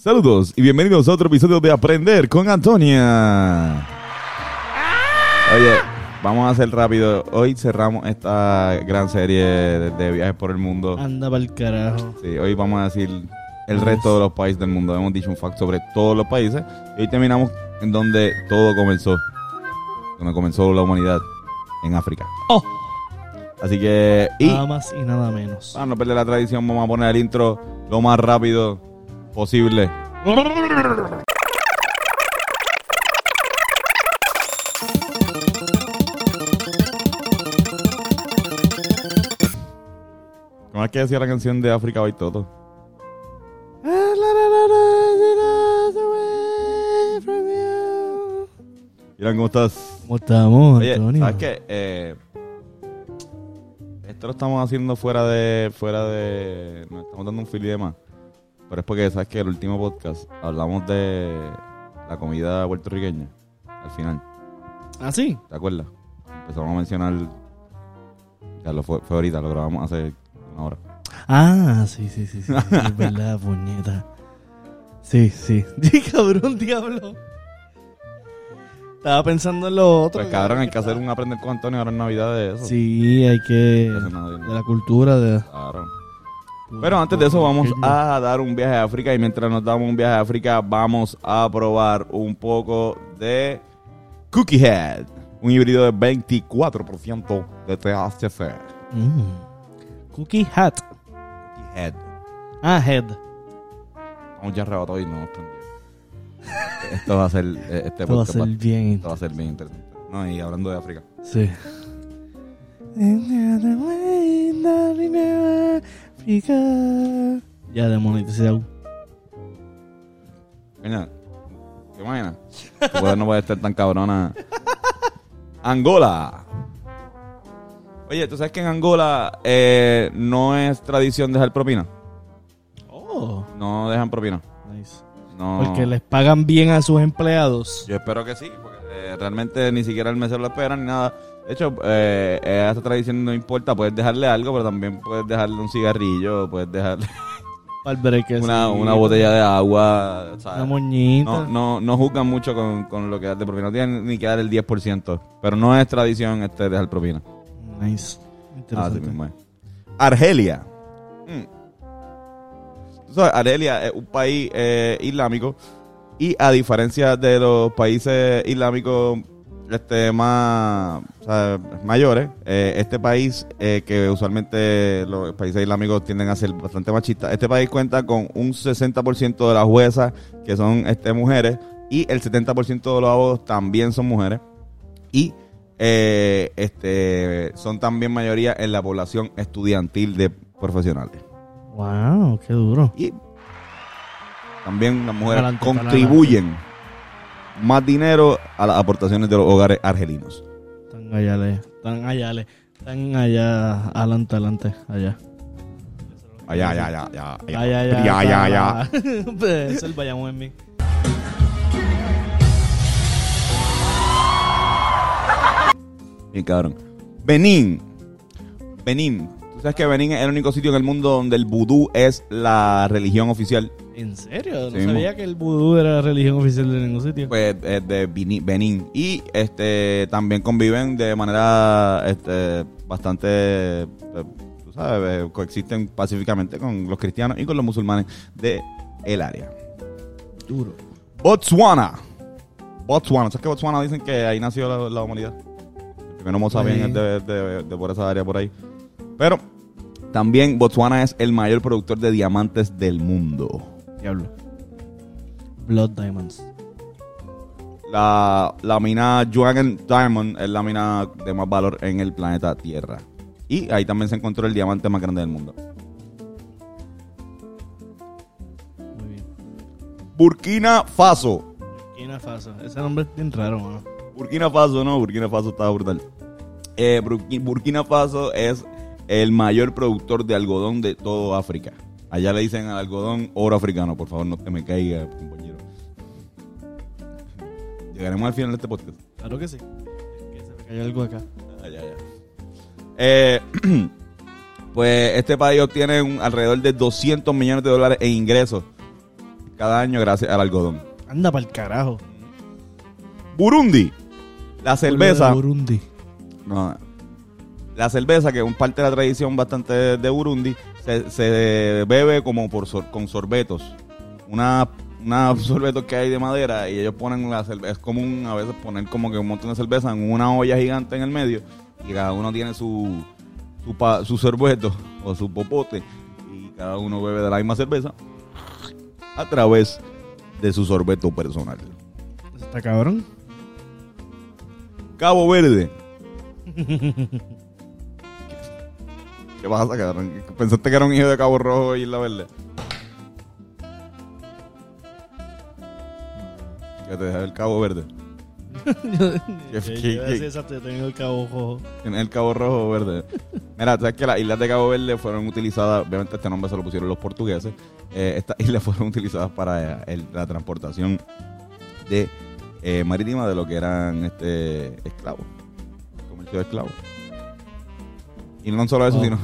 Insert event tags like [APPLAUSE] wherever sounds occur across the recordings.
Saludos y bienvenidos a otro episodio de Aprender con Antonia. Oye, vamos a hacer rápido. Hoy cerramos esta gran serie de, de viajes por el mundo. Anda pa'l carajo. Sí, hoy vamos a decir el resto de los países del mundo. Hemos dicho un fact sobre todos los países. Y hoy terminamos en donde todo comenzó. Donde comenzó la humanidad. En África. Oh, Así que... Y nada más y nada menos. para no perder la tradición, vamos a poner el intro lo más rápido posible. ¿Cómo es que decía la canción de África hoy todo? Miran cómo estás. ¿Cómo estamos, Oye, Antonio? ¿sabes qué? Eh, esto lo estamos haciendo fuera de... fuera de Nos estamos dando un fil y demás. Pero es porque, ¿sabes qué? El último podcast hablamos de la comida puertorriqueña. Al final, ¿Ah, sí? ¿te acuerdas? Empezamos a mencionar... Ya lo fue, fue ahorita, lo grabamos hace una hora. Ah, sí, sí, sí, sí. sí, es verdad, [LAUGHS] puñeta. Sí, [LAUGHS] sí. Cabrón, diablo. Estaba pensando en lo otro. Pues cabrón, hay que hacer un aprender con Antonio ahora en Navidad de eso. Sí, hay que... De la cultura de... Claro. Pero antes de eso vamos a dar un viaje a África y mientras nos damos un viaje a África vamos a probar un poco de Cookie Head, un híbrido de 24% de THC. Mm. Cookie Hat. Cookie Head. Ah, Head. Vamos ya arrebatados y no nos prendió. [LAUGHS] Esto va a ser eh, este Esto va a ser va- bien... esto va a ser bien interesante. No, y hablando de África. Sí. Ya demonetizado. Coño, ¿qué imaginas? Tu poder no puede estar tan cabrona. Angola. Oye, ¿tú sabes que en Angola eh, no es tradición dejar propina? Oh, No dejan propina. nice. No. Porque les pagan bien a sus empleados. Yo espero que sí, porque eh, realmente ni siquiera el mesero lo espera ni nada. De hecho, eh, eh, esta tradición no importa. Puedes dejarle algo, pero también puedes dejarle un cigarrillo, puedes dejarle [LAUGHS] una, una botella de agua. ¿sabes? Una moñita. No, no, no juzgan mucho con, con lo que das de propina. No tienen ni que dar el 10%. Pero no es tradición este dejar propina. Nice. Así Interesante. mismo es. Argelia. Mm. Tú sabes, Argelia es un país eh, islámico. Y a diferencia de los países islámicos este, más o sea, mayores, eh, este país, eh, que usualmente los países islámicos tienden a ser bastante machistas, este país cuenta con un 60% de las juezas que son este, mujeres y el 70% de los abogados también son mujeres. Y eh, este, son también mayoría en la población estudiantil de profesionales. Wow, qué duro. Y también las mujeres Adelante, contribuyen más dinero a las aportaciones de los hogares argelinos. Están allá, le- están allá, le- están allá, adelante, adelante, allá. Allá, allá, allá, allá, allá, Allá, allá. allá, allá, allá. [LAUGHS] Pues, Es el Bayamón en mí. Bien cabrón. Benín. Benín. Tú sabes que Benín es el único sitio en el mundo donde el vudú es la religión oficial. ¿En serio? No Sí, sabía que el vudú era la religión oficial de ningún sitio. Pues es de Benín. Y este también conviven de manera este, bastante. eh, Tú sabes, eh, coexisten pacíficamente con los cristianos y con los musulmanes de el área. Duro. Botswana. Botswana. ¿Sabes que Botswana dicen que ahí nació la, la humanidad? El primero Mozambique Sí. es de, de- de por esa área por ahí. Pero también Botswana es el mayor productor de diamantes del mundo. Diablo. Blood Diamonds. La, la mina Juagan Diamond es la mina de más valor en el planeta Tierra. Y ahí también se encontró el diamante más grande del mundo. Muy bien. Burkina Faso. Burkina Faso. Ese nombre es bien raro, mano. Burkina Faso, no, Burkina Faso está brutal. Eh, Burki- Burkina Faso es el mayor productor de algodón de todo África. Allá le dicen al algodón oro africano. Por favor, no te me caiga, compañero. Llegaremos al final de este podcast. Claro que sí. Que se me cayó algo acá. Ah, ya, ya. Eh, [CLEARS THROAT] pues este país obtiene un- alrededor de 200 millones de dólares en ingresos cada año gracias al algodón. Anda para el carajo. Burundi. La cerveza. Burundi. No, la cerveza, que es parte de la tradición bastante de Burundi, se, se bebe como por sor- con sorbetos. Una, una [LAUGHS] sorbetos que hay de madera y ellos ponen la cerveza. Es común a veces poner como que un montón de cerveza en una olla gigante en el medio y cada uno tiene su, su, pa- su sorbeto [LAUGHS] o su popote y cada uno bebe de la misma cerveza a través de su sorbeto personal. Está cabrón. Cabo Verde. [LAUGHS] ¿Qué pasa, cabrón? ¿Pensaste que era un hijo de Cabo Rojo y Isla Verde? Que te dejé el Cabo Verde. [LAUGHS] yo, ¿Qué- yo qué- iba a qué- decir exacto, yo tengo el cabo rojo. Tienes el Cabo Rojo o Verde. Mira, sabes que las islas de Cabo Verde fueron utilizadas, obviamente este nombre se lo pusieron los portugueses. Eh, estas [LAUGHS] islas fueron utilizadas para eh, el- la transportación de eh, marítima de lo que eran este esclavos. Comercio de esclavos. Y no solo eso, Oh. sino,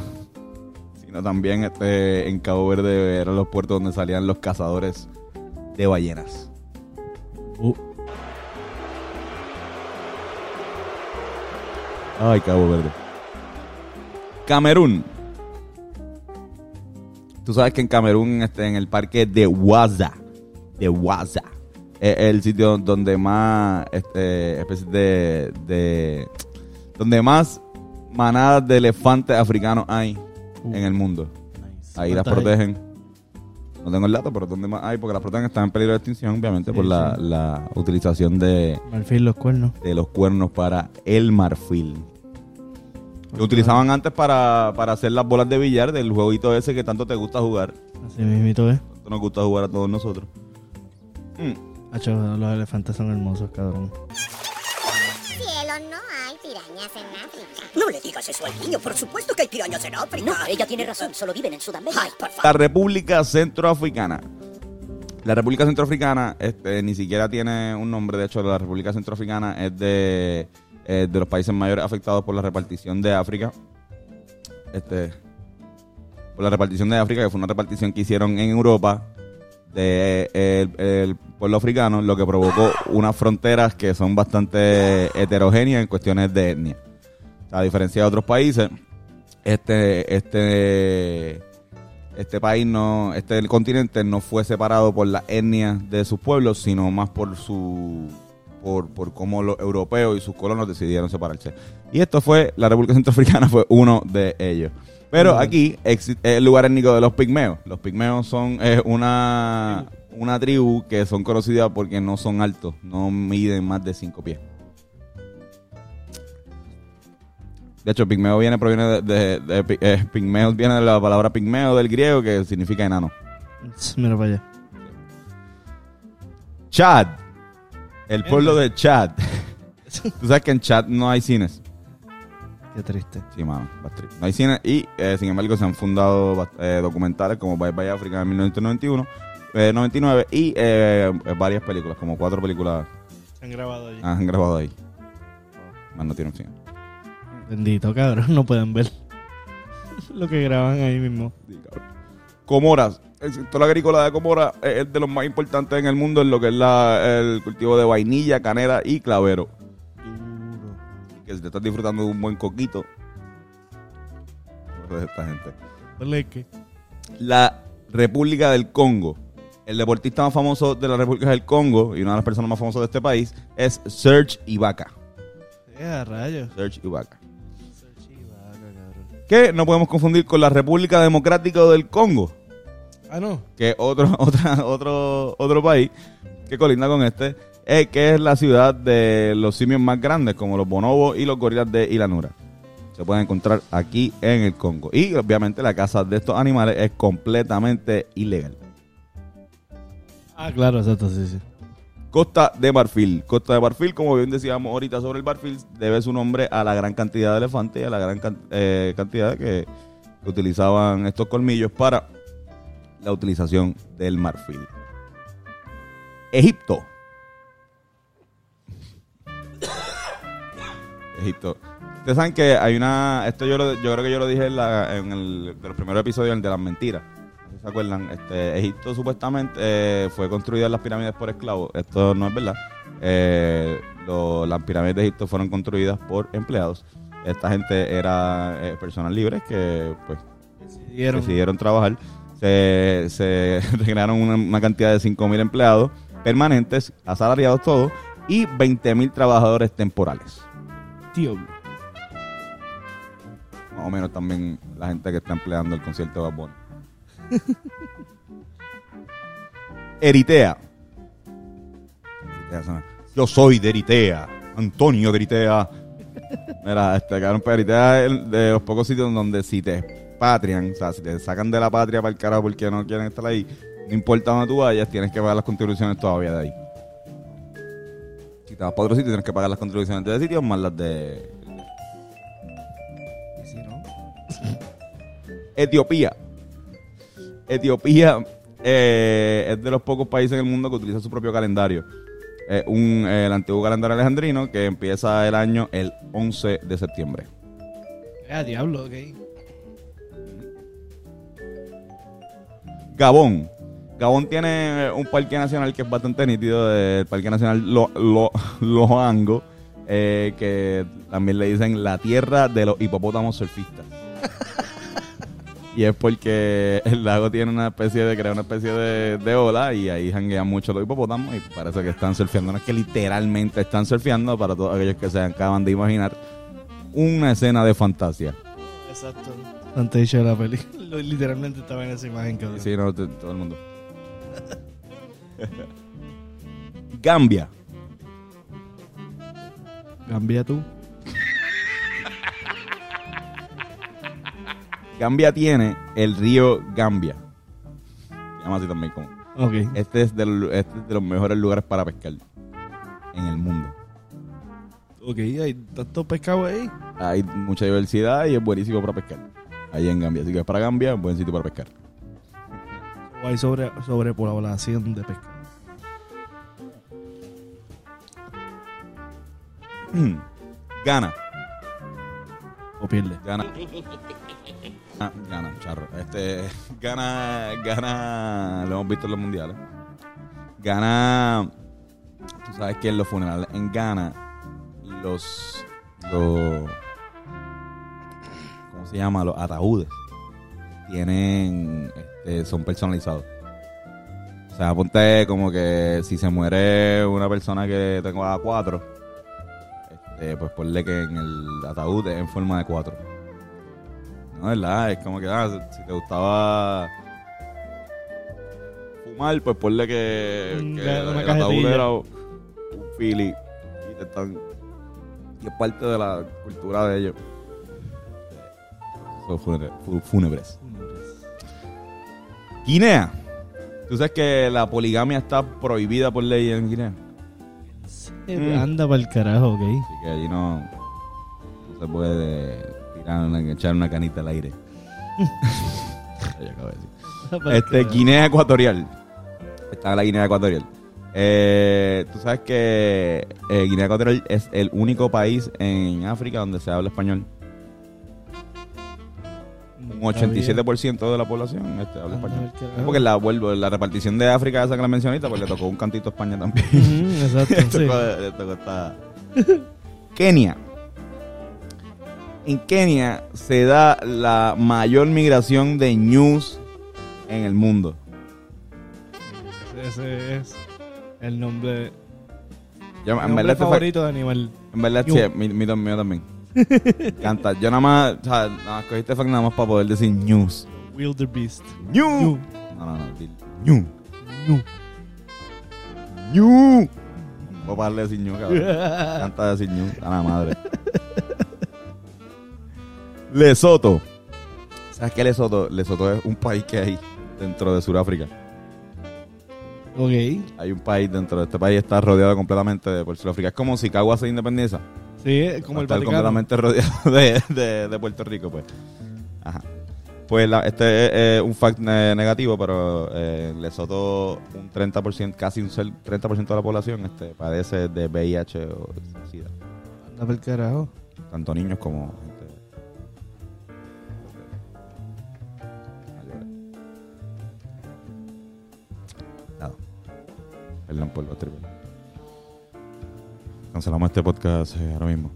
sino también este, en Cabo Verde eran los puertos donde salían los cazadores de ballenas. Uh, Ay, Cabo Verde. Camerún. Tú sabes que en Camerún, este, en el parque de Waza, de Waza, es el sitio donde más, este, especies de, de, donde más manadas de elefantes africanos hay uh, en el mundo. nice. Ahí las ¿Cuántas hay? protegen. No tengo el dato, pero donde más hay, porque las protegen están en peligro de extinción, obviamente, Sí, por la, sí. la utilización de, Marfil, los cuernos. de los cuernos para el marfil. Lo utilizaban antes para, para hacer las bolas de billar del jueguito ese que tanto te gusta jugar. Así mismito, ¿eh? Tanto nos gusta jugar a todos nosotros. Mm. Hacho, los elefantes son hermosos, cabrón. Cielo, no hay pirañas en África. No le digas eso al niño, por supuesto que hay pirañas en África. No, ella tiene razón, solo viven en Sudamérica. Ay, por favor. La República Centroafricana. La República Centroafricana este, ni siquiera tiene un nombre. De hecho, la República Centroafricana es de, eh, de los países mayores afectados por la repartición de África. Este, por la repartición de África, que fue una repartición que hicieron en Europa de el, el pueblo africano, lo que provocó unas fronteras que son bastante heterogéneas en cuestiones de etnia. A diferencia de otros países, este, este, este país no, este continente no fue separado por la etnia de sus pueblos, sino más por su, por, por cómo los europeos y sus colonos decidieron separarse. Y esto fue, la República Centroafricana fue uno de ellos. Pero aquí exi- es el lugar étnico de los pigmeos. Los pigmeos son eh, una, una tribu que son conocidas porque no son altos, no miden más de 5 pies. De hecho, pigmeo viene, proviene de, de- eh, viene de la palabra pigmeo del griego que significa enano. Mira para allá. Chad. El pueblo de Chad. [LAUGHS] Tú sabes que en Chad no hay cines. Qué triste. Sí, mano, bastante. No hay cines y, eh, sin embargo, se han fundado eh, documentales como Bye Bye Africa en 1991, eh, 99 y eh, varias películas, como cuatro películas Se han grabado allí. han grabado ahí. Más no tienen cine. Bendito, cabrón. No pueden ver [LAUGHS] lo que graban ahí mismo. Sí. Comoras. El sector agrícola de Comoras es es de los más importantes en el mundo en lo que es la- el cultivo de vainilla, canela y clavero. Que si te estás disfrutando de un buen coquito. pues esta gente. Leque. La República del Congo. El deportista más famoso de la República del Congo y una de las personas más famosas de este país es Serge Ibaka. A rayos. Serge Ibaka. Cabrón. Que no podemos confundir con la República Democrática del Congo, Ah, no. que es otro, [LAUGHS] otra, otro, otro país que colinda con este, eh, que es la ciudad de los simios más grandes, como los bonobos y los gorilas de Ilanura. Se pueden encontrar aquí en el Congo. Y obviamente la caza de estos animales es completamente ilegal. Ah, claro, exacto, sí, sí. Costa de Marfil. Costa de Marfil, como bien decíamos ahorita sobre el Marfil, debe su nombre a la gran cantidad de elefantes y a la gran can- eh, cantidad que, que utilizaban estos colmillos para la utilización del marfil. Egipto. Egipto. Ustedes saben que hay una. Esto yo, lo- yo creo que yo lo dije en, la- en el de los primeros episodios, el de las mentiras. Ustedes ¿se acuerdan? Este, Egipto supuestamente eh, fue construida las pirámides por esclavos. Esto no es verdad. Eh, lo- las pirámides de Egipto fueron construidas por empleados. Esta gente era eh, personas libres que pues Decidieron. decidieron trabajar. Se, se [LAUGHS] crearon una, una cantidad de 5.000 empleados permanentes, asalariados todos, y 20.000 trabajadores temporales. Más o menos también la gente que está empleando el concierto de Bad Bunny. [LAUGHS] Eritea. Eritea suena, Yo soy de Eritea. Antonio de Eritea. Mira, este cabrón, pues Eritea es de los pocos sitios donde si te patrian, o sea, si te sacan de la patria para el carajo porque no quieren estar ahí, no importa donde tú vayas, tienes que pagar las contribuciones todavía de ahí. Para otro sitio, tienes que pagar las contribuciones de ese sitio más las de. Etiopía. Etiopía eh, es de los pocos países en el mundo que utiliza su propio calendario. Eh, un, eh, el antiguo calendario alejandrino que empieza el año el 11 de septiembre. Ah, diablo, ok. Gabón. Gabón tiene un parque nacional que es bastante nítido, el Parque Nacional Lo, Lo- Loango, eh, que también le dicen la tierra de los hipopótamos surfistas. [LAUGHS] y es porque el lago tiene una especie de, crea una especie de, de ola y ahí janguean mucho los hipopótamos y parece que están surfeando. No es que literalmente están surfeando, para todos aquellos que se acaban de imaginar, una escena de fantasía. Exacto. Antes dicho de la película. [LAUGHS] Literalmente estaba en esa imagen, cabrón. Sí, no, todo el mundo. [LAUGHS] Gambia. Cambia tú. Gambia tiene el río Gambia. Se llama así también como. Este es, del- este es de los mejores lugares para pescar en el mundo. Ok, hay tantos pescados ahí. Hay mucha diversidad y es buenísimo para pescar. Ahí en Gambia. Así que para Gambia, buen sitio para pescar. O hay sobre, sobrepoblación de pescado. [CLEARS THROAT] Gana. O pierde. Gana. [LAUGHS] Ah, Gana, charro. Este, [LAUGHS] gana, gana, lo hemos visto en los mundiales. Gana, tú sabes que en los funerales en Ghana, los, los, ¿cómo se llama? Los ataúdes tienen, este, son personalizados. O sea, ponte como que si se muere una persona que tengo a cuatro, este, pues ponle que en el ataúd es en forma de cuatro. No, ¿verdad? Es como que, ah, si te gustaba fumar, pues ponle que, Mm, que el ataúd era un fili y te están... Y es parte de la cultura de ellos. Son fúnebres. Guinea. Tú sabes que la poligamia está prohibida por ley en Guinea. Eh, Anda para el carajo, ok. Así que allí no, no se puede tirar una, echar una canita al aire. [LAUGHS] Acabo de decir. Este. Guinea Ecuatorial. Está en la Guinea Ecuatorial. Eh, Tú sabes que eh, Guinea Ecuatorial es el único país en África donde se habla español. Un 87% de la población este, habla Anda español. Es porque la, vuelvo, la repartición de África, esa que la mencioné, pues le tocó un cantito a España también. Exacto, [LAUGHS] Le sí. tocó- le tocó esta- Kenia. En Kenia se da la mayor migración de ñus en el mundo. Ese es el nombre, Yo, el nombre este fue- favorito de animal. en verdad, sí, mi, también. Canta. Yo nada más, o sea, nada más cogí este fact nada más para poder decir ñus. Wildebeest. ¡Ñu! Ñu. No, no, no. ¡Ñu! Ñu. ¡Ñu! Voy a pararle decir ñu, cabrón. [LAUGHS] Canta decir ñu. A la madre. Lesoto. ¿Sabes qué Lesoto? Lesoto es un país que hay dentro de Sudáfrica. Ok. Hay un país dentro de este país está rodeado completamente de por Sudáfrica. Es como si Cagua se independiza. Sí, como el Vaticano. completamente rodeado de, de, de, Puerto Rico, pues. Ajá. Pues la, este es eh, un fact negativo, pero eh, Lesoto, un 30%, casi un 30% de la población este, padece de VIH o SIDA. Anda por carajo. Tanto niños como gente. Perdón por los tribunales. Cancelamos este podcast eh, ahora mismo.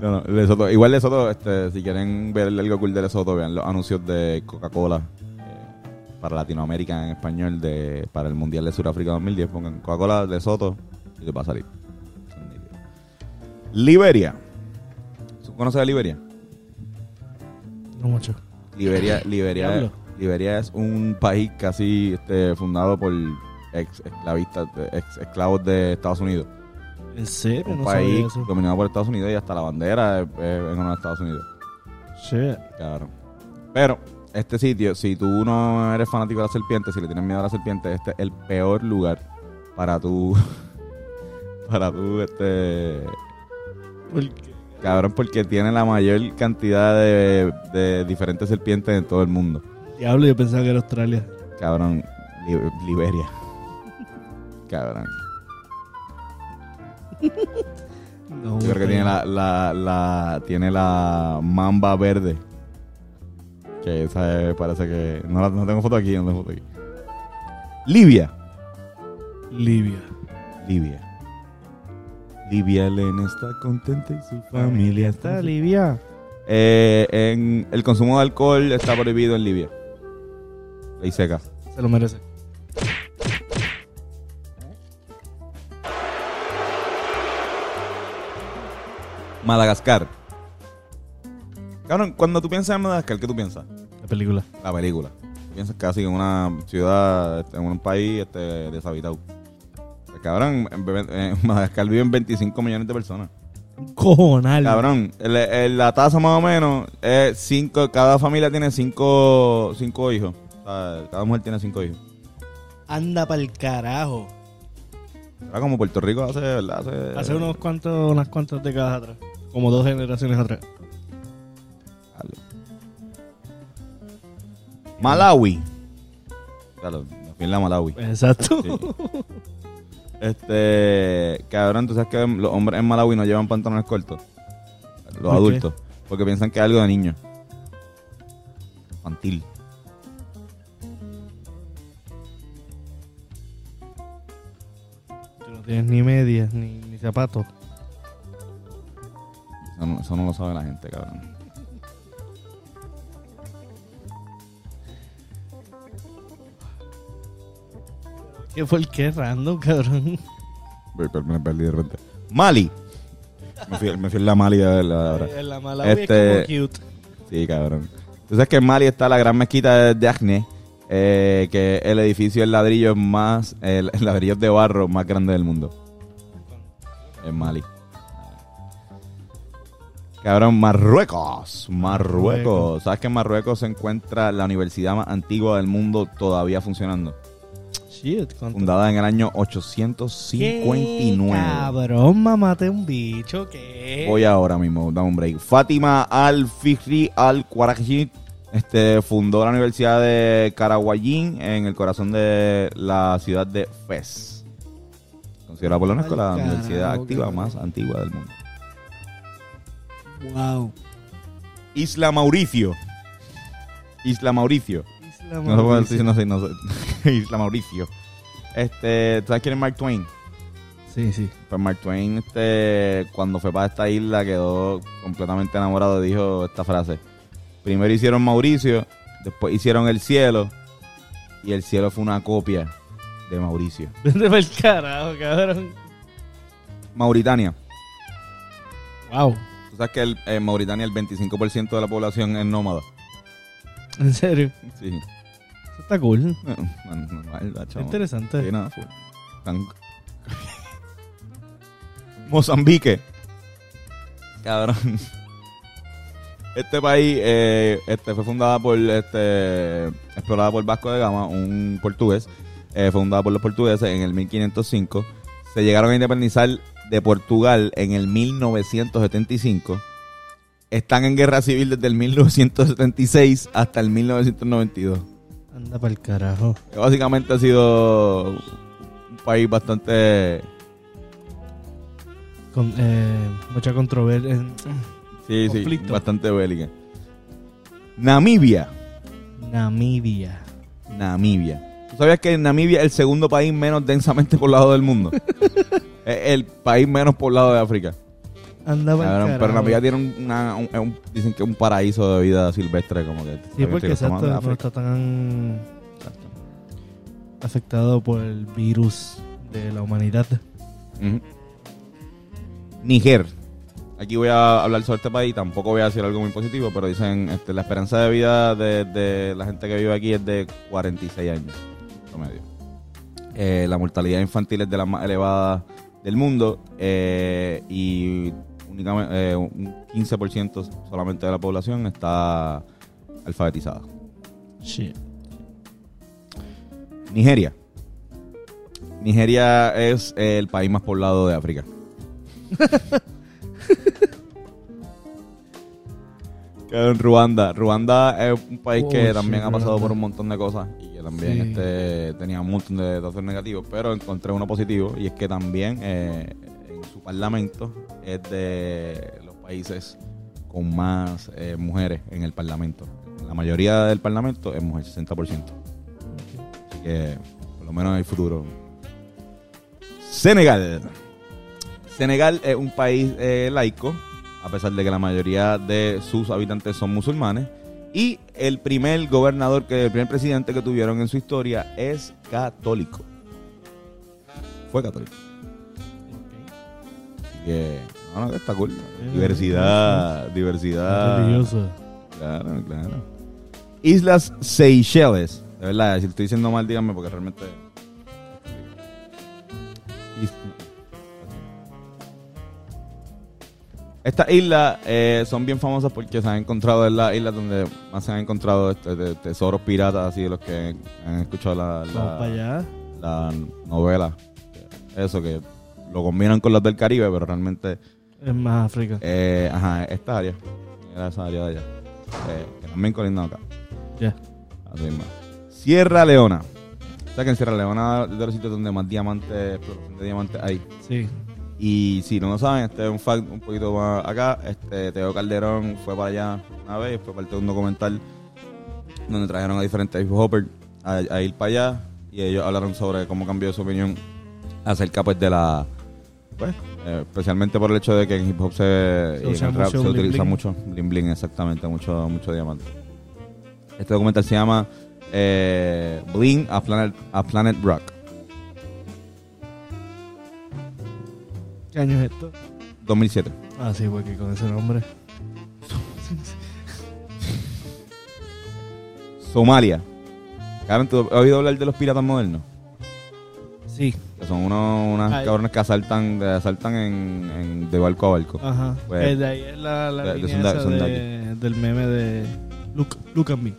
No, no, Lesoto- igual Lesoto, este, si quieren ver algo cool de Lesoto, vean los anuncios de Coca-Cola eh, para Latinoamérica en español de, para el Mundial de Sudáfrica 2010. Pongan Coca-Cola Lesoto y te va a salir. Liberia. ¿Tú ¿Conoces a Liberia? No mucho. Liberia, Liberia. Liberia es un país casi este, fundado por ex esclavistas, ex esclavos de Estados Unidos. ¿En serio? Un no país eso. dominado por Estados Unidos y hasta la bandera es, es en honor a Estados Unidos. Shit. Claro. Pero este sitio, si tú no eres fanático de la serpiente, si le tienes miedo a la serpiente, este es el peor lugar para tú, [LAUGHS] para tú, este, ¿Por qué? cabrón, porque tiene la mayor cantidad de, de diferentes serpientes en todo el mundo. Diablo, yo pensaba que era Australia. Cabrón, Li- Liberia. Cabrón. [LAUGHS] No, Yo creo que tiene la, la, la, tiene la mamba verde. Que esa es- parece que... No, la- no tengo foto aquí, no tengo foto aquí. Libia. Libia. Libia. Libia Elena está contenta y su familia está... Libia. Eh, en, el consumo de alcohol está prohibido en Libia. Ley seca. Se lo merece. Madagascar. Cabrón, cuando tú piensas en Madagascar, ¿qué tú piensas? La película. La película. Tú piensas casi en una ciudad, este, en un país este, deshabitado. Cabrón, en, Madagascar viven 25 millones de personas. Cojonal. Cabrón, el- el- la tasa más o menos es 5, cada familia tiene 5 cinco hijos. O sea, cada mujer tiene 5 hijos. Anda pa'l carajo. Era como Puerto Rico hace, ¿verdad? Hace, Hace unos cuantos, unas cuantas décadas atrás. Como dos generaciones atrás. Malawi. Claro, me fui en la Malawi. Exacto. Sí. Este, cabrón, tú sabes que los hombres en Malawi no llevan pantalones cortos. Los ¿Por qué? adultos. Porque piensan que es algo de niño. Infantil. Tú no tienes ni medias, ni, ni zapatos. Eso no, eso no lo sabe la gente, cabrón. ¿Qué fue el que random, cabrón? Me perdí de repente. Mali. Me fui, me fui en la Mali a verla ahora. En la Malawi Este- es como cute. Sí, cabrón. Tú sabes que en Mali está la gran mezquita de Acne, eh, que el edificio en ladrillo más, el, el ladrillo de barro más grande del mundo. En Mali. Cabrón, Marruecos. Marruecos. Marruecos. ¿Sabes que en Marruecos se encuentra la universidad más antigua del mundo todavía funcionando? Shit, ¿cuánto? Fundada en el año ¿Qué 859. cabrón, mamate un bicho, ¿qué? Voy ahora mismo, dame un break. Fátima Al-Fikri Al-Quraji este, fundó la Universidad de Karaguayín en el corazón de la ciudad de Fez. Considerada por la UNESCO la Al universidad activa más antigua del mundo. Wow. Isla Mauricio. Isla Mauricio. Isla No Mauricio. decir, no sé, no sé. [LAUGHS] Isla Mauricio. Este, ¿tú sabes quién es Mark Twain? Sí, sí. Pues Mark Twain, este, cuando fue para esta isla, quedó completamente enamorado y dijo esta frase. Primero hicieron Mauricio, después hicieron el cielo, y el cielo fue una copia de Mauricio. [LAUGHS] Vete para el carajo, cabrón. Mauritania. Wow. Sabes que el- en Mauritania el 25% de la población es nómada. En serio. Sí. Eso está cool. No, no, chava. Interesante. Sí, nada. Tan- [LAUGHS] Mozambique. Cabrón. Este país eh, este, fue fundada por, este, explorada por Vasco de Gama, un portugués. Eh, fundada por los portugueses en el 1505. Se llegaron a independizar de Portugal en el 1975. Están en guerra civil desde el 1976 hasta el 1992. Anda para el carajo. Que básicamente ha sido un país bastante Con, eh, mucha controversia. sí, sí, Conflicto. bastante bélica. Namibia, Namibia. Namibia. ¿Tú sabías que Namibia es el segundo país menos densamente poblado del mundo? [LAUGHS] es el país menos poblado de África. Andaba en Cabrón, pero. Namibia tiene un, una- un- un- dicen que es un paraíso de vida silvestre, como que. Sí, porque exacto, no está tan afectado por el virus de la humanidad. Ujú. Niger. Aquí voy a hablar sobre este país. Tampoco voy a decir algo muy positivo, pero dicen este, la esperanza de vida de, de la gente que vive aquí es de 46 años promedio. Eh, la mortalidad infantil es de las más elevadas del mundo eh, y únicamente eh, un 15% solamente de la población está alfabetizada. Shit. Nigeria. Nigeria es el país más poblado de África. [LAUGHS] Ruanda. Ruanda es un país que también sí, ha pasado Ruanda. por un montón de cosas también Sí. este, tenía un montón de datos negativos, pero encontré uno positivo y es que también eh, en su parlamento es de los países con más eh, mujeres en el parlamento. La mayoría del parlamento es mujer, 60%. Así que por lo menos hay futuro. Senegal. Senegal es un país eh, laico, a pesar de que la mayoría de sus habitantes son musulmanes. Y el primer gobernador, que el primer presidente que tuvieron en su historia es católico. Fue católico. Así que, no, está cool. Diversidad, diversidad. Religioso. Claro, claro. Islas Seychelles. De verdad, si estoy diciendo mal, díganme porque realmente. Estas islas eh, son bien famosas porque se han encontrado en las islas donde más se han encontrado este, de- tesoros piratas, así de los que han escuchado la, Vamos la, para allá. la novela. Eso que lo combinan con los del Caribe, pero realmente Es más África. eh, ajá, esta área. Era esa área de allá. Eh, que también colindan acá. Ya. Así mismo. Sierra Leona. O sea que en Sierra Leona es de los sitios donde más diamantes, explotación de diamantes hay. Sí. Y si no lo saben, este es un fact un poquito más acá. Este Teo Calderón fue para allá una vez, fue parte de un documental donde trajeron a diferentes hip hopper a, a ir para allá y ellos hablaron sobre cómo cambió su opinión acerca pues de la pues eh, especialmente por el hecho de que en hip hop se, Se y en el rap se bling utiliza bling. mucho bling bling exactamente mucho mucho diamante este documental se llama eh, Bling a Planet a Planet Rock ¿Qué año es esto? 2007 Ah, sí, porque con ese nombre. Somalia Karen, ¿tú has oído hablar de los piratas modernos? Sí. Que son unos, unas Ay. cabrones que asaltan, asaltan en, en- de barco a barco. Ajá. Pues, Eh, de ahí es la, la línea esa de- del meme de look, look at me.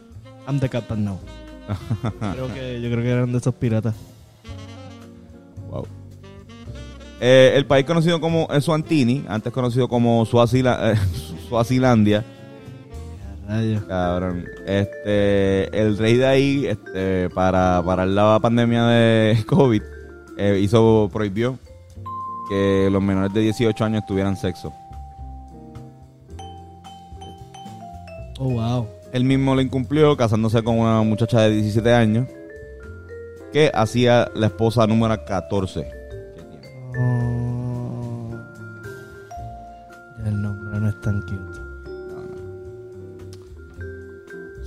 I'm the captain now. [LAUGHS] creo que, yo creo que eran de esos piratas. Eh, el país conocido como Eswatini, antes conocido como Suazila- eh, [LAUGHS] Suazilandia, Rayos. cabrón. Este, el rey de ahí, este, para parar la pandemia de [LAUGHS] COVID, eh, hizo, prohibió que los menores de 18 años tuvieran sexo. Oh, wow. Él mismo lo incumplió casándose con una muchacha de 17 años que hacía la esposa número 14 que tiene. Oh. Ya el nombre no es tan cute.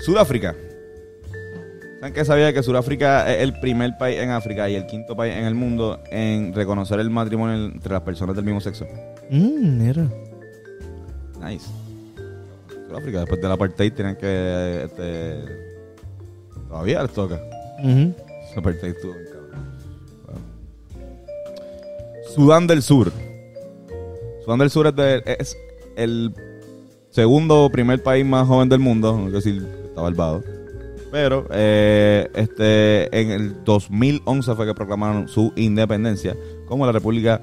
Sudáfrica. ¿Saben que sabía que Sudáfrica es el primer país en África y el quinto país en el mundo en reconocer el matrimonio entre las personas del mismo sexo? Mmm, mira. Nice. Sudáfrica, después del apartheid, tienen que. Este, todavía les toca. Ujú. Ese apartheid estuvo Sudán del Sur. Sudán del Sur es, de- es el segundo o primer país más joven del mundo, no decir que está Barbados. Pero eh, este, en el 2011 fue que proclamaron su independencia como la República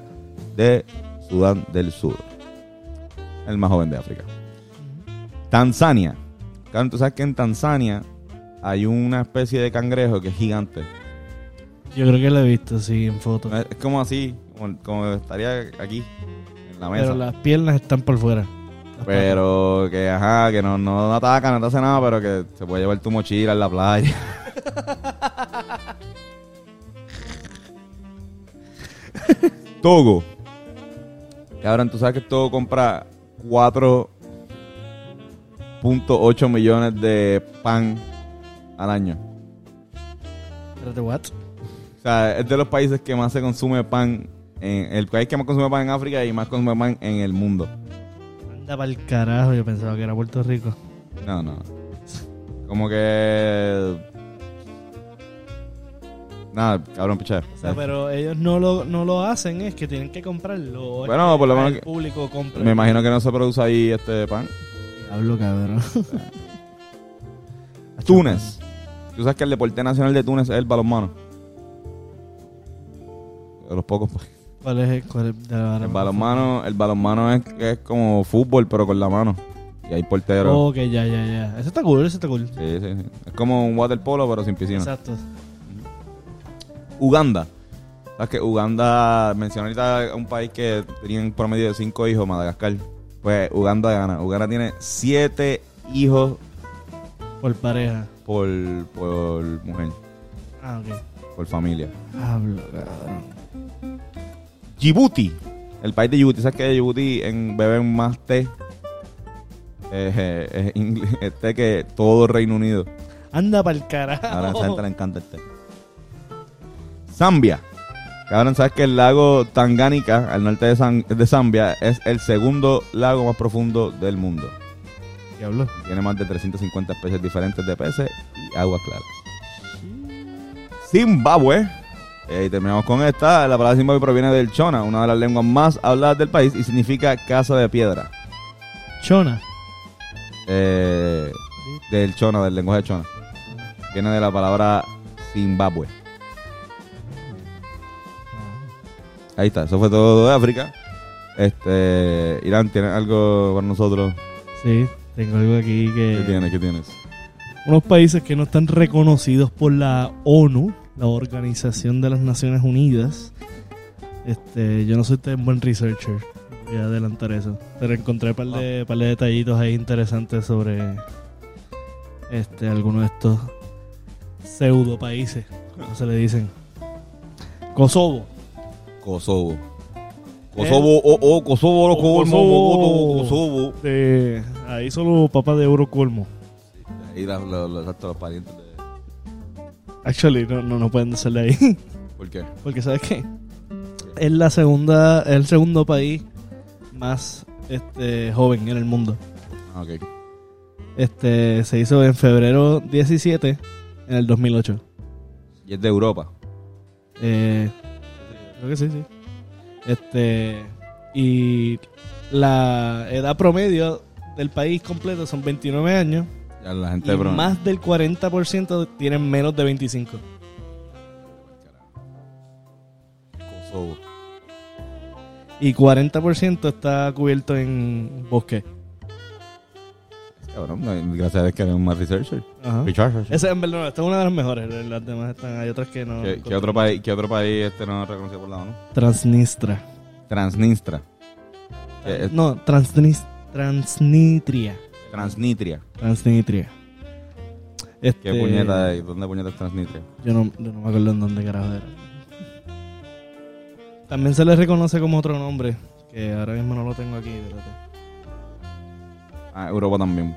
de Sudán del Sur. El más joven de África. Tanzania. Claro, tú sabes que en Tanzania hay una especie de cangrejo que es gigante. Yo creo que lo he visto, sí, en fotos. Es como así, como, como estaría aquí, en la mesa. Pero las piernas están por fuera. Pero que, ajá, que no, no ataca, no te hace nada, pero que se puede llevar tu mochila en la playa. [LAUGHS] Togo. Cabrón, tú sabes que Togo compra 4.8 millones de pan al año. Espérate, what? O sea, es de los países que más se consume pan. En, el país que más consume pan en África y más consume pan en el mundo. Anda para el carajo, yo pensaba que era Puerto Rico. No, no. Como que. Nada, cabrón, piché. O sea, pero ellos no lo, no lo hacen, es que tienen que comprarlo. Bueno, por lo menos el público compra. Me imagino que no se produce ahí este pan. Hablo, cabrón. [LAUGHS] Túnez. Tú sabes que el deporte nacional de Túnez es el balonmano. De los pocos. pues. ¿Cuál es el, cuál es de la El balonmano, el balonmano es, es como fútbol, pero con la mano. Y hay porteros. Ok, ya, ya, ya. Eso está cool, eso está cool. Sí, sí, sí. Es como un waterpolo, pero sin piscina. Exacto. Uganda. ¿Sabes que Uganda, mencioné ahorita un país que tenía un promedio de cinco hijos, Madagascar. Pues Uganda gana. Uganda tiene siete hijos Por pareja. por, por mujer, Ah, ok. por familia. Hablo, cabrón. Djibouti. El país de Djibouti. ¿Sabes que Djibouti en, beben más té? Eh, eh, eh, eh, té que todo Reino Unido. Anda para el carajo. Ahora a esa gente le encanta el té. Zambia. Cabrón, ¿sabes que el lago Tangánica, al norte de, San- de Zambia, es el segundo lago más profundo del mundo? Diablo. Tiene más de 350 especies diferentes de peces y aguas claras. Zimbabue. Eh, y terminamos con esta. La palabra Zimbabue proviene del Chona, una de las lenguas más habladas del país, y significa casa de piedra. Chona. Eh, del Chona, del lenguaje Chona. Viene de la palabra Zimbabue. Ahí está, eso fue todo de África. Este, Irán, ¿tienes algo para nosotros? Sí, tengo algo aquí ¿Qué que... tienes? ¿Qué tienes? Unos países que no están reconocidos por la ONU, la Organización de las Naciones Unidas. Este, yo no soy tan buen researcher. Voy a adelantar eso. Pero encontré un par de, par de detallitos ahí interesantes sobre este, algunos de estos pseudo países, como se le dicen. Kosovo. Kosovo. Kosovo, oh, oh, Kosovo, lo Kosovo, Kosovo. Eh, ahí solo papá de oro colmo. Ahí la- la- la- los parientes de... Actually, no, no, no pueden ser de ahí. [LAUGHS] ¿Por qué? Porque ¿sabes qué? Es la segunda, es el segundo país más este joven en el mundo. Ah, ok. Este se hizo en febrero 17 en el 2008. Y es de Europa. Eh, creo que sí, sí. Este y la edad promedio del país completo son 29 años Ya la y más del 40% tienen menos de 25. Kosovo. Y 40% está cubierto en bosque. Cabrón, gracias a Dios que hay más researcher. Ajá. Researcher. En verdad, esta es una de las mejores. Las demás están, hay otras que no. ¿Qué, qué otro país, ¿Qué otro país este no es reconocido por la ONU? Transnistra. Es No, Transnis, Transnitria. Transnistria. Transnitria. Este, ¿Qué puñeta hay? ¿Dónde puñeta es Transnistria? Yo no, yo no me acuerdo en dónde carajo era. También se le reconoce como otro nombre. Que ahora mismo no lo tengo aquí. espérate. Ah, Europa también.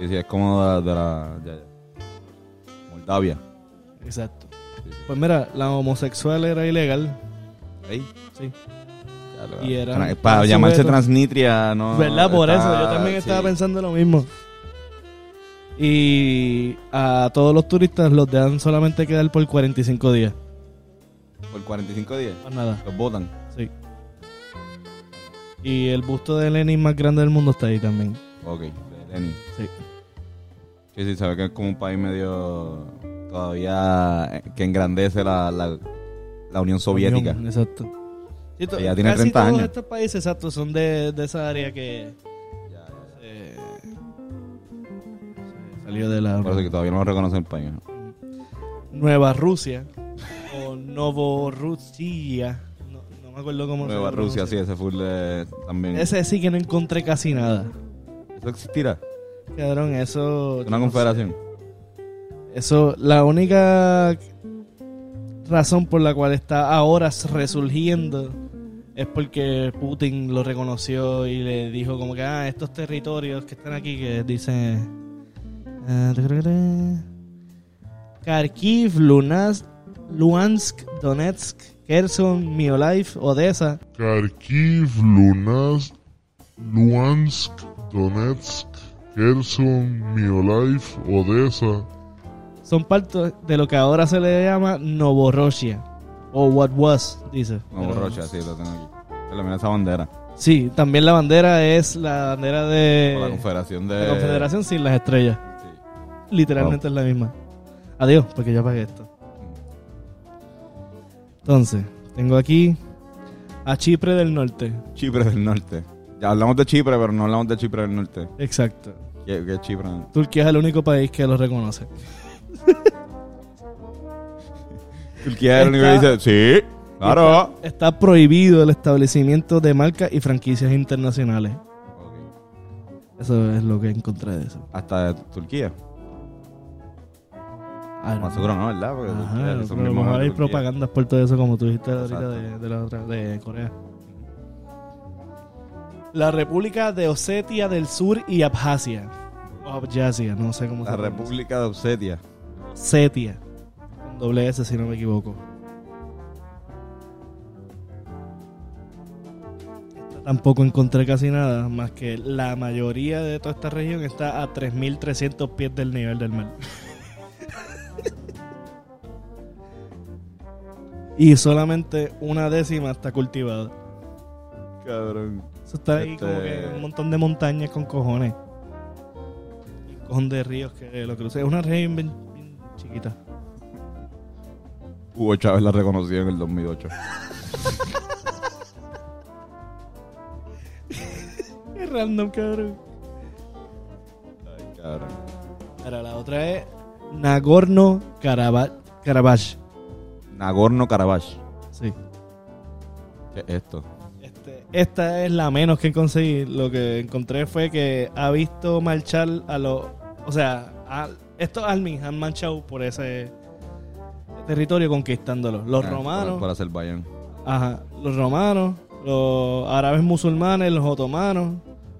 Sí, sí, es como de, de la... ya, ya. Moldavia. Exacto. Sí, sí. Pues mira, la homosexual era ilegal. Ahí. Sí. Y era- Para llamarse sujeto. Transnistria, no... ¿Verdad? Por está- eso, yo también estaba sí. pensando lo mismo. Y a todos los turistas los dejan solamente quedar por 45 días. Por 45 días. Más nada, Los votan. sí. Y el busto de Lenin más grande del mundo está ahí también. Ok, de Lenin. Sí. Sí, sí, sabe que es como un país medio... Todavía eh, que engrandece la, la, la Unión Soviética. Unión, Exacto. Sí, Ya tiene casi 30 todos años. estos países, exacto, son de, de esa área que Ya, ya, eh, salió de la Por eso que todavía no lo reconoce el país. ¿no? Nueva Rusia o Novorussia. No, no me acuerdo cómo Nueva se Rusia, sí, ese full de, también. Ese sí que no encontré casi nada. ¿Eso existirá? Cabrón, eso. ¿Una confederación? sé. Eso, la única razón por la cual está ahora resurgiendo es porque Putin lo reconoció y le dijo como que, ah, estos territorios que están aquí, que dice... eh, Kharkiv, Lunas, Luhansk, Donetsk, Kherson, Mykolaiv, Odessa, Kharkiv, Lunas, Luhansk, Donetsk, Kherson, Mykolaiv, Odessa, son parte de lo que ahora se le llama Novorossiya. O what was, dice. Como Pero- Rocha, sí, lo tengo aquí. Mira esa bandera. Sí, también la bandera es la bandera de Por la Confederación de... la Confederación sin las estrellas. Sí. Literalmente es la misma. Adiós, porque ya pagué esto. Entonces, tengo aquí a Chipre del Norte. Chipre del Norte. Ya hablamos de Chipre, pero no hablamos de Chipre del Norte. Exacto. ¿Qué, qué es Chipre? Turquía es el único país que lo reconoce. [LAUGHS] Turquía es el único que dice, sí, claro. Está, está prohibido el establecimiento de marcas y franquicias internacionales. Eso es lo que encontré de eso. Hasta de Turquía. Ah, Más seguro no, ¿verdad? Porque Ajá, Turquía, pero hay propagandas por todo eso, como tú dijiste ahorita de, de la otra, de Corea. La República de Osetia del Sur y Abjasia. O Abjasia, no sé cómo se La pronuncia. República de Osetia. Osetia. Doble S, si no me equivoco. Esta Tampoco encontré casi nada, más que la mayoría de toda esta región está a 3.300 pies del nivel del mar. [LAUGHS] y solamente una décima está cultivada. Cabrón. Eso está ahí Este- como que un montón de montañas con cojones. Y un cojón de ríos que lo cruzan. Es una región bien, bien chiquita. Hugo Chávez la reconoció en el 2008. [LAUGHS] Es random, cabrón. Ay, cabrón. Ahora la otra es Nagorno-Karabaj. Karabaj. Nagorno-Karabaj. Sí. ¿Qué es esto? Este, esta es la menos que conseguí. Lo que encontré fue que ha visto marchar a los. O sea, a- estos armies han marchado por ese territorio conquistándolo. Los Ah, romanos. Por Azerbaiyán. Ajá, los romanos, los árabes musulmanes, los otomanos,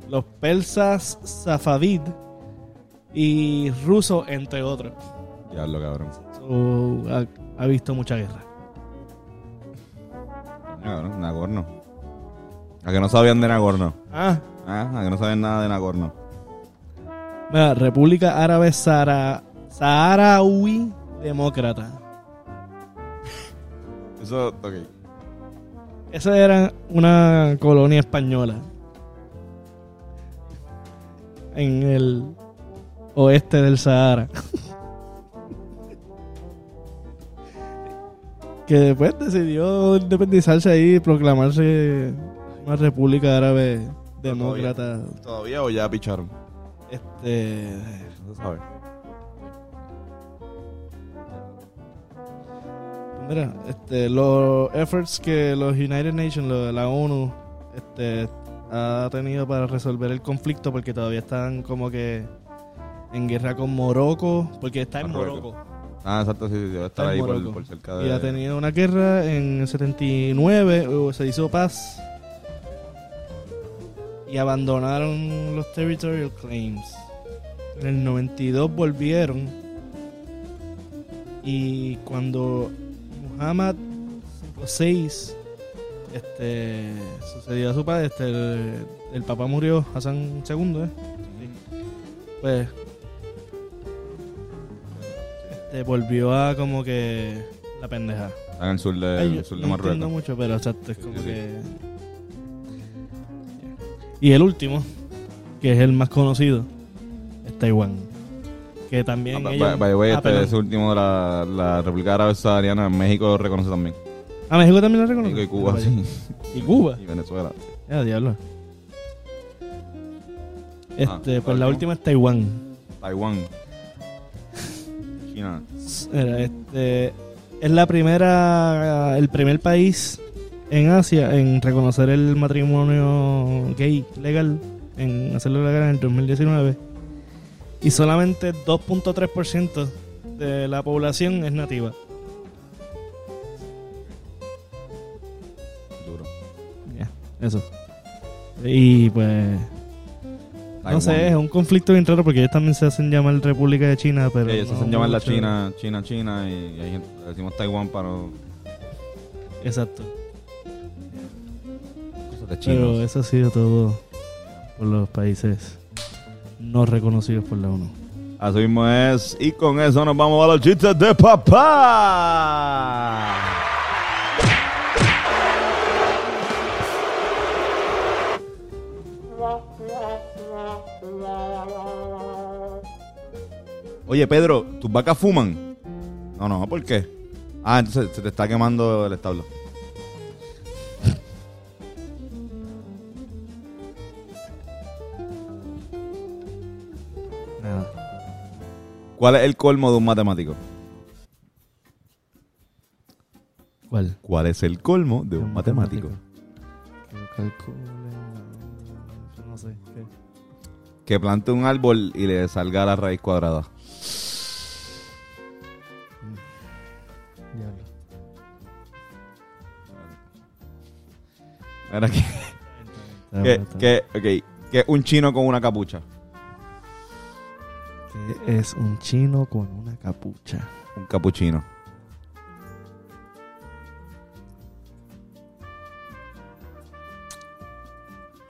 los persas safavid y rusos, entre otros. Diablo, cabrón. So, ha, ha visto mucha guerra. Cabrón, Nagorno. A que no sabían de Nagorno. Ah, Ah, a que no sabían nada de Nagorno. mira, República Árabe Sahara, Saharaui Demócrata. Eso, ok. Esa era una colonia española. En el oeste del Sahara. [LAUGHS] que después decidió independizarse ahí y proclamarse una república árabe demócrata. ¿Todavía o ya picharon? Este. No se sabe. Mira, este, los efforts que los United Nations, lo- la ONU, este, ha tenido para resolver el conflicto, porque todavía están como que en guerra con Morocco, porque está en. Morocco. Ah, exacto, sí, sí, debe estar Está ahí por, por cerca Y de... ha tenido una guerra en el 79, o se hizo paz. Y abandonaron los territorial claims. En el 92 volvieron. Y cuando Muhammad VI este, sucedió a su padre, este, el, el papá murió, Hassan II, ¿eh? pues este, volvió a como que la pendeja. Está en el sur de, Ay, el sur de no entiendo Marruecos. mucho, pero exacto, es como Sí, sí. que... Y el último, que es el más conocido, es Taiwán. Que también Ah, ellos- by- the way, Ah, este, último de la, la República Árabe Sahariana México lo reconoce también. Ah, México también lo reconoce. México y Cuba, Ah, sí. Y Cuba. [LAUGHS] Y Venezuela. Ya, diablo. Este, Ah, pues la última es Taiwán. Taiwán. China. Era, este, es la primera, el primer país en Asia en reconocer el matrimonio gay legal, en hacerlo legal en el 2019. Y solamente 2.3% de la población es nativa. Duro. Ya, eso. Y pues, no sé, es un conflicto bien raro porque ellos también se hacen llamar República de China, pero... Ellos se hacen llamar la. China, China, China y decimos Taiwán para Exacto. cosas de Pero eso ha sido todo por los países no reconocidos por la ONU. Así mismo es. Y con eso nos vamos a los chistes de papá. Oye, Pedro, ¿tus vacas fuman? No, no, ¿por qué? Ah, entonces se te está quemando el establo. ¿Cuál es el colmo de un matemático? ¿Cuál? ¿Cuál es el colmo de un matemático? No, sé. Que plante un árbol y le salga la raíz cuadrada. Diablo. Era que, que, que, ok, que un chino con una capucha. Es un chino con una capucha. Un capuchino.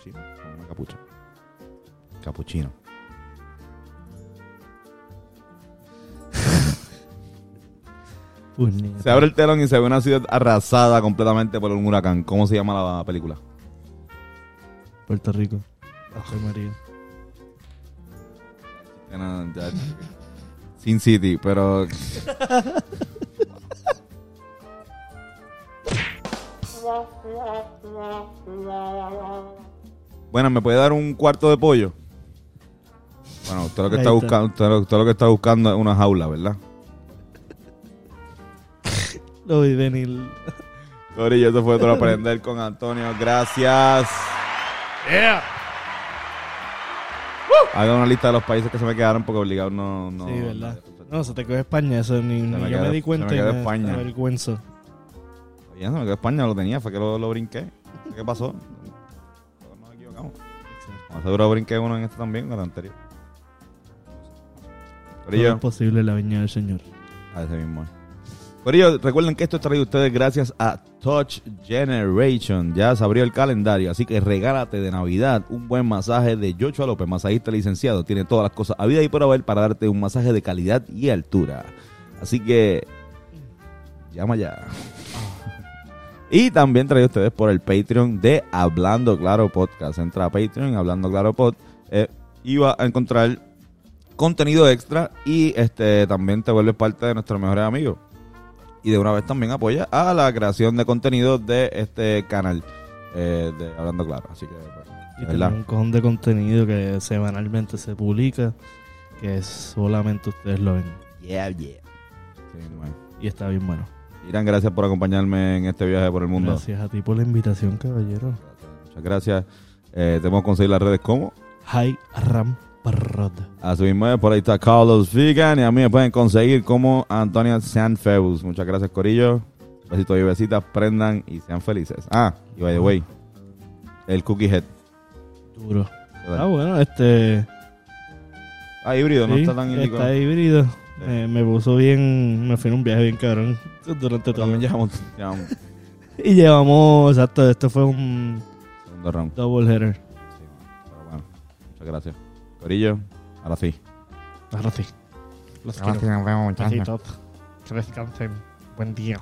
Chino con una capucha. Capuchino. [LAUGHS] Puñeta. Se abre el telón y se ve una ciudad arrasada completamente por un huracán. ¿Cómo se llama la película? Puerto Rico. Ave María. Era- ya- Sin City, pero. Bueno, ¿me puede dar un cuarto de pollo? Bueno, usted lo que está está. buscando, usted lo, usted lo que está buscando es una jaula, ¿verdad? [LAUGHS] Lo vi venir. Corillo, eso fue todo aprender con Antonio. Gracias. Haga una lista de los países que se me quedaron porque obligado no. no sí, ¿verdad? No, se te coge España, eso ni, ni me yo quedó- me di se cuenta. me y quedó me España. avergüenzo. Ya se me quedó España, lo tenía, fue que lo, lo brinqué. ¿Qué pasó? Nos equivocamos. Más seguro brinqué uno en este también, en el anterior. Todo Corillo, es posible en la viña del Señor. a ese mismo. es. Corillo, recuerden que esto es traído a ustedes gracias a Touch Generation. Ya se abrió el calendario, así que regálate de Navidad un buen masaje de Joshua López, masajista licenciado. Tiene todas las cosas a vida y por haber para darte un masaje de calidad y altura. Así que llama ya. [LAUGHS] Y también traído a ustedes por el Patreon de Hablando Claro Podcast. Entra a Patreon, Hablando Claro Pod, eh, y va a encontrar contenido extra y este también te vuelves parte de nuestros mejores amigos. Y de una vez también apoya a la creación de contenido de este canal eh, de Hablando Claro. Así que, pues, Y un cojón de contenido que semanalmente se publica, que solamente ustedes lo ven. Yeah, yeah. Sí, bueno. Y está bien bueno. Irán, gracias por acompañarme en este viaje por el mundo. Gracias a ti por la invitación, caballero. Muchas gracias. Eh, te podemos conseguir las redes como. Hi Ram. A su mismo por ahí está Carlos Vegan y a mí me pueden conseguir como Antonia Sanfeus. Muchas gracias, Corillo. Besitos y besitas, prendan y sean felices. Ah, y by the way, el Cookie Head. Duro. Ah, bueno, este. Ah, híbrido, no sí, está tan indicado. Está híbrido. Eh, me puso bien. Me fui en un viaje bien cabrón durante todo. También llevamos, llevamos [LAUGHS] Y llevamos, exacto, esto fue un segundo round. double header. Pero bueno, muchas gracias. Corillo, ahora sí. Ahora sí. Los Ahora sí quiero. nos vemos, muchachos. Besitos. Que descansen. Buen día.